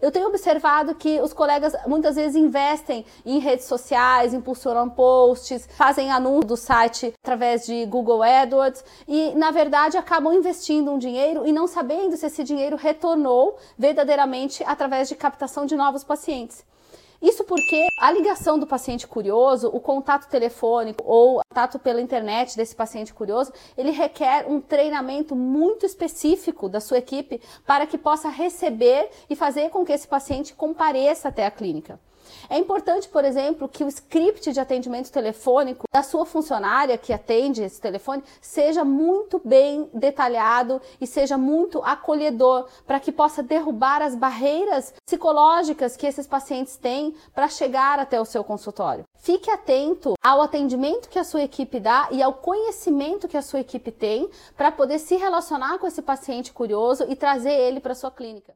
Eu tenho observado que os colegas muitas vezes investem em redes sociais, impulsionam posts, fazem anúncio do site através de Google AdWords e, na verdade, acabam investindo um dinheiro e não sabendo se esse dinheiro retornou verdadeiramente através de captação de novos pacientes. Isso porque a ligação do paciente curioso, o contato telefônico ou contato pela internet desse paciente curioso, ele requer um treinamento muito específico da sua equipe para que possa receber e fazer com que esse paciente compareça até a clínica. É importante, por exemplo, que o script de atendimento telefônico da sua funcionária que atende esse telefone seja muito bem detalhado e seja muito acolhedor para que possa derrubar as barreiras psicológicas que esses pacientes têm para chegar até o seu consultório. Fique atento ao atendimento que a sua equipe dá e ao conhecimento que a sua equipe tem para poder se relacionar com esse paciente curioso e trazer ele para sua clínica.